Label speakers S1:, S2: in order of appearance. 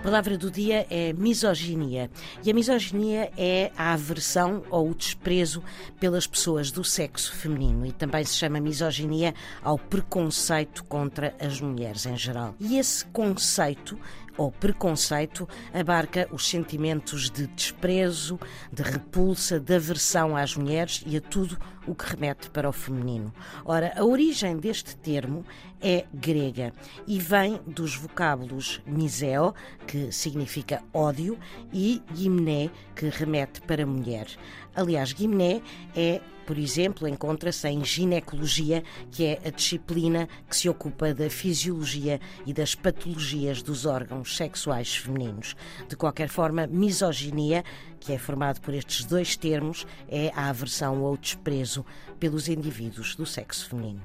S1: palavra do dia é misoginia. E a misoginia é a aversão ou o desprezo pelas pessoas do sexo feminino. E também se chama misoginia ao preconceito contra as mulheres em geral. E esse conceito ou preconceito abarca os sentimentos de desprezo, de repulsa, de aversão às mulheres e a tudo o que remete para o feminino. Ora, a origem deste termo é grega e vem dos vocábulos miseo, que significa ódio, e gimné, que remete para mulher. Aliás, gimné é por exemplo, encontra-se em ginecologia, que é a disciplina que se ocupa da fisiologia e das patologias dos órgãos sexuais femininos. De qualquer forma, misoginia, que é formado por estes dois termos, é a aversão ou desprezo pelos indivíduos do sexo feminino.